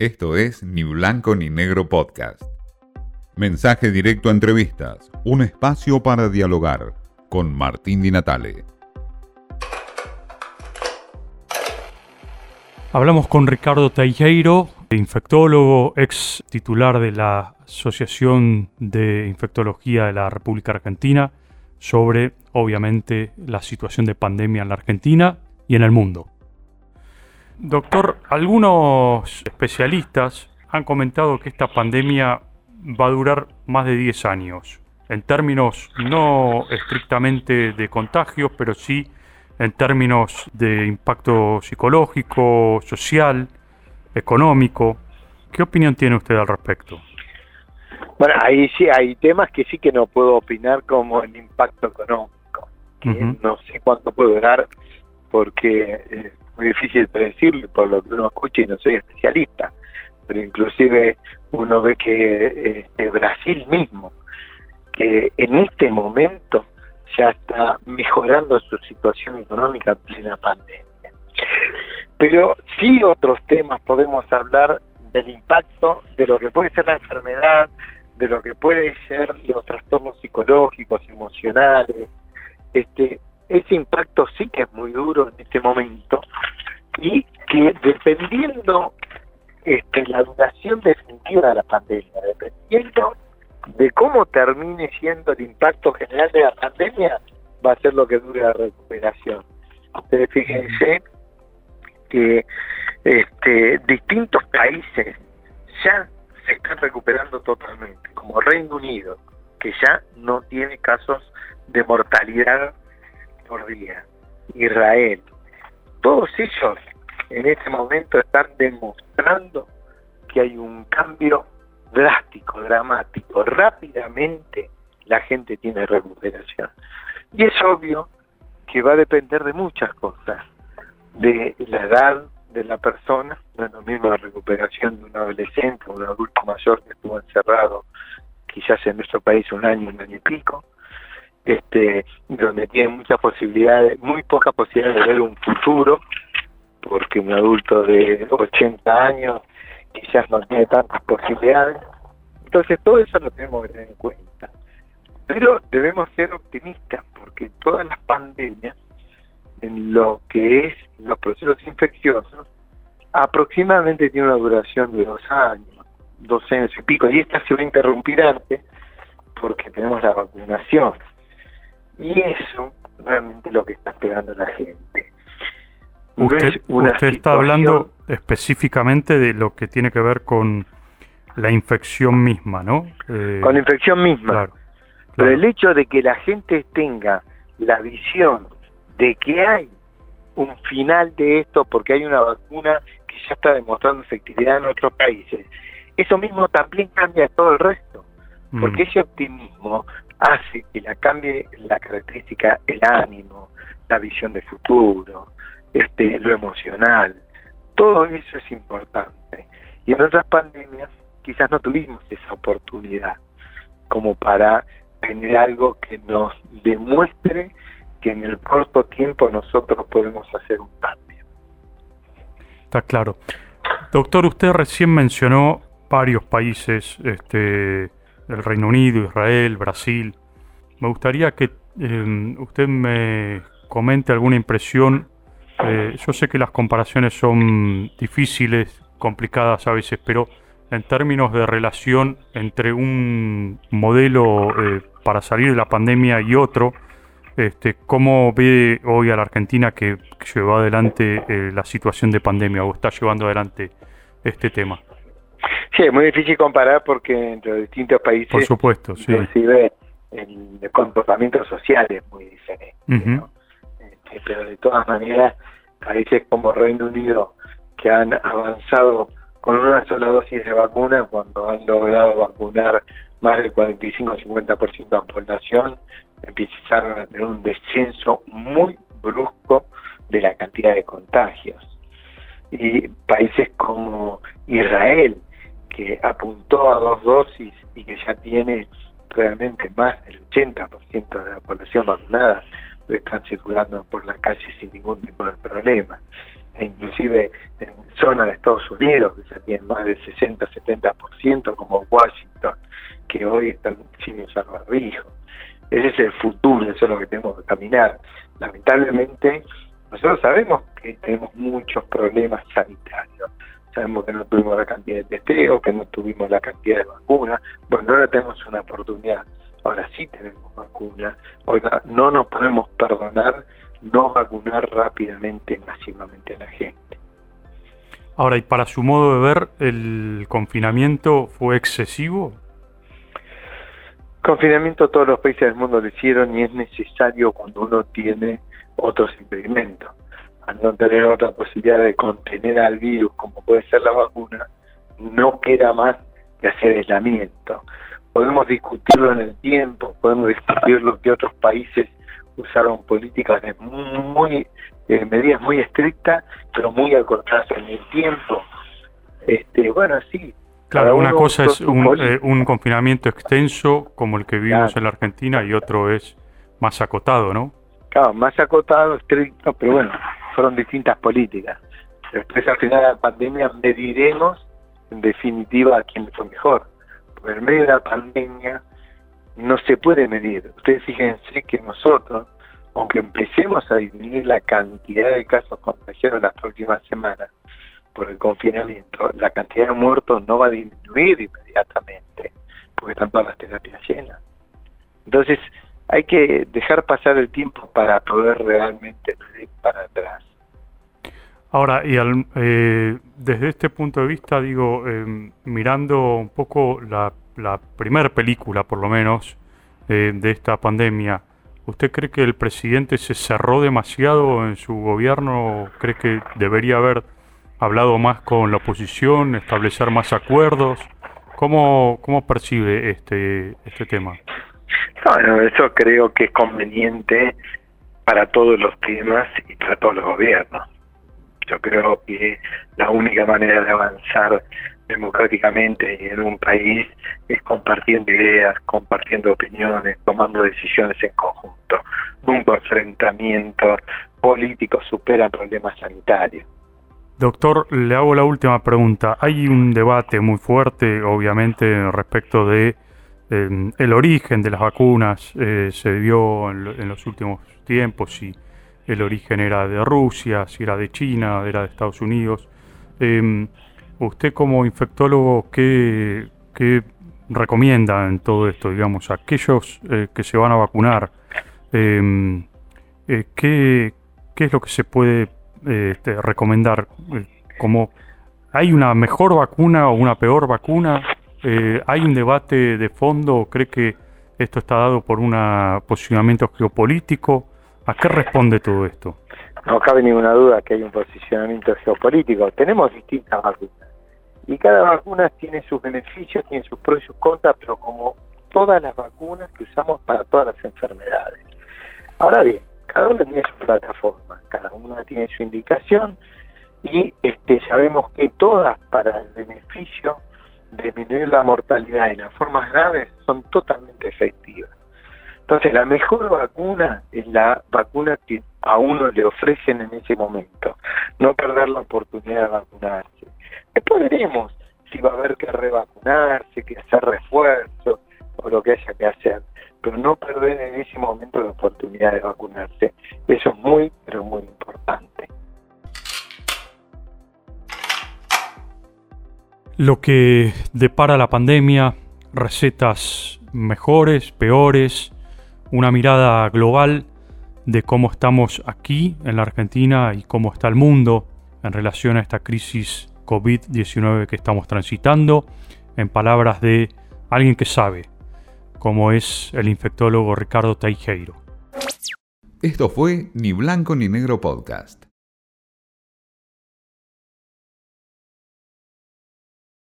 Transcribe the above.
Esto es Ni Blanco ni Negro Podcast. Mensaje directo a entrevistas, un espacio para dialogar con Martín Di Natale. Hablamos con Ricardo Teijeiro, infectólogo, ex titular de la Asociación de Infectología de la República Argentina, sobre, obviamente, la situación de pandemia en la Argentina y en el mundo. Doctor, algunos especialistas han comentado que esta pandemia va a durar más de 10 años, en términos no estrictamente de contagios, pero sí en términos de impacto psicológico, social, económico. ¿Qué opinión tiene usted al respecto? Bueno, ahí sí hay temas que sí que no puedo opinar como el impacto económico. No sé cuánto puede durar porque es muy difícil predecirlo por lo que uno escucha y no soy especialista. Pero inclusive uno ve que este, Brasil mismo, que en este momento ya está mejorando su situación económica en plena pandemia. Pero sí otros temas podemos hablar del impacto de lo que puede ser la enfermedad, de lo que puede ser los trastornos psicológicos, emocionales. Este, ese impacto sí que es muy duro en este momento y que dependiendo este, la duración definitiva de la pandemia, dependiendo de cómo termine siendo el impacto general de la pandemia, va a ser lo que dure la recuperación. Ustedes fíjense que este, distintos países ya se están recuperando totalmente, como Reino Unido, que ya no tiene casos de mortalidad Israel, todos ellos en este momento están demostrando que hay un cambio drástico, dramático, rápidamente la gente tiene recuperación. Y es obvio que va a depender de muchas cosas, de la edad de la persona, no es lo mismo la recuperación de un adolescente o un adulto mayor que estuvo encerrado quizás en nuestro país un año, un año y pico, este, donde tiene muchas posibilidades, muy pocas posibilidades de ver un futuro, porque un adulto de 80 años quizás no tiene tantas posibilidades. Entonces todo eso lo tenemos que tener en cuenta. Pero debemos ser optimistas porque todas las pandemias, en lo que es los procesos infecciosos, aproximadamente tiene una duración de dos años, dos años y pico, y esta se va a interrumpir antes porque tenemos la vacunación. Y eso realmente es lo que está esperando la gente. Usted, está hablando específicamente de lo que tiene que ver con la infección misma, ¿no? Eh, con la infección misma. Pero el hecho de que la gente tenga la visión de que hay un final de esto porque hay una vacuna que ya está demostrando efectividad en otros países, eso mismo también cambia todo el resto, porque mm. ese optimismo hace que la cambie la característica, el ánimo, la visión de futuro, este, lo emocional, todo eso es importante. Y en otras pandemias quizás no tuvimos esa oportunidad como para tener algo que nos demuestre que en el corto tiempo nosotros podemos hacer un cambio. Está claro. Doctor, usted recién mencionó varios países, este, el Reino Unido, Israel, Brasil. Me gustaría que eh, usted me comente alguna impresión eh, yo sé que las comparaciones son difíciles, complicadas a veces, pero en términos de relación entre un modelo eh, para salir de la pandemia y otro, este, ¿cómo ve hoy a la Argentina que, lleva adelante eh, la situación de pandemia o está llevando adelante este tema? Sí, es muy difícil comparar porque entre los distintos países, por supuesto, sí. inclusive el comportamiento social es muy diferente. Este, pero de todas maneras países como Reino Unido que han avanzado con una sola dosis de vacuna cuando han logrado vacunar más del 45-50% de la población, empezaron a tener un descenso muy brusco de la cantidad de contagios. Y países como Israel, que apuntó a dos dosis y que ya tiene realmente más del 80% de la población vacunada, están circulando por la calle sin ningún tipo de problema. e inclusive en zonas de Estados Unidos, que se tienen más del 60-70%, como Washington, que hoy están sin usar barbijo. Ese es el futuro, eso es lo que tenemos que caminar. Lamentablemente, nosotros sabemos que tenemos muchos problemas sanitarios. Sabemos que no tuvimos la cantidad de testeo, que no tuvimos la cantidad de vacunas. Bueno, ahora tenemos una oportunidad. Ahora sí tenemos vacunas. Oiga, no nos podemos perdonar no vacunar rápidamente, masivamente a la gente. Ahora, y para su modo de ver, ¿el confinamiento fue excesivo? Confinamiento todos los países del mundo lo hicieron y es necesario cuando uno tiene otros impedimentos. Al no tener otra posibilidad de contener al virus, como puede ser la vacuna, no queda más que hacer aislamiento. Podemos discutirlo en el tiempo, podemos discutir lo que otros países usaron políticas de muy medidas muy estrictas, pero muy acortadas en el tiempo. Este, bueno, sí. Claro, una cosa es eh, un, confinamiento extenso como el que vivimos en la Argentina y otro es más acotado, ¿no? Claro, más acotado, estricto, pero bueno, fueron distintas políticas. Después al final de la pandemia mediremos en definitiva a quién fue mejor. Porque en medio de la pandemia no se puede medir. Ustedes fíjense que nosotros, aunque empecemos a disminuir la cantidad de casos contagiados en las próximas semanas por el confinamiento, la cantidad de muertos no va a disminuir inmediatamente, porque están todas las terapias llenas. Entonces, hay que dejar pasar el tiempo para poder realmente para atrás. Ahora, y eh, desde este punto de vista, digo, eh, mirando un poco la la primera película, por lo menos, de esta pandemia, ¿usted cree que el presidente se cerró demasiado en su gobierno? ¿Cree que debería haber hablado más con la oposición, establecer más acuerdos? ¿Cómo, cómo percibe este, este tema? Bueno, eso creo que es conveniente para todos los temas y para todos los gobiernos. Yo creo que la única manera de avanzar democráticamente en un país es compartiendo ideas, compartiendo opiniones, tomando decisiones en conjunto. Nunca enfrentamientos políticos superan problemas sanitarios. Doctor, le hago la última pregunta. Hay un debate muy fuerte, obviamente, respecto de em, el origen de las vacunas. Eh, se vio en, los últimos tiempos si el origen era de Rusia, si era de China, era de Estados Unidos. Em, Usted como infectólogo, ¿qué, recomienda en todo esto? Digamos, aquellos eh, que se van a vacunar, em, eh, ¿qué, es lo que se puede eh, este, recomendar? como ¿Hay una mejor vacuna o una peor vacuna? ¿Hay un debate de fondo? ¿Cree que esto está dado por un posicionamiento geopolítico? ¿A qué responde todo esto? No cabe ninguna duda que hay un posicionamiento geopolítico. Tenemos distintas vacunas y cada vacuna tiene sus beneficios, tiene sus pros y pero como todas las vacunas que usamos para todas las enfermedades. Ahora bien, cada una tiene su plataforma, cada una tiene su indicación y este, sabemos que todas para el beneficio de disminuir la mortalidad en las formas graves son totalmente efectivas. Entonces la mejor vacuna es la vacuna que a uno le ofrecen en ese momento, no perder la oportunidad de vacunarse. Después veremos si va a haber que revacunarse, que hacer refuerzo o lo que haya que hacer, pero no perder en ese momento la oportunidad de vacunarse. Eso es muy, pero muy importante. Lo que depara la pandemia, recetas mejores, peores, una mirada global de cómo estamos aquí en la Argentina y cómo está el mundo en relación a esta crisis COVID-19 que estamos transitando, en palabras de alguien que sabe, como es el infectólogo Ricardo Teijeiro. Esto fue Ni Blanco ni Negro Podcast.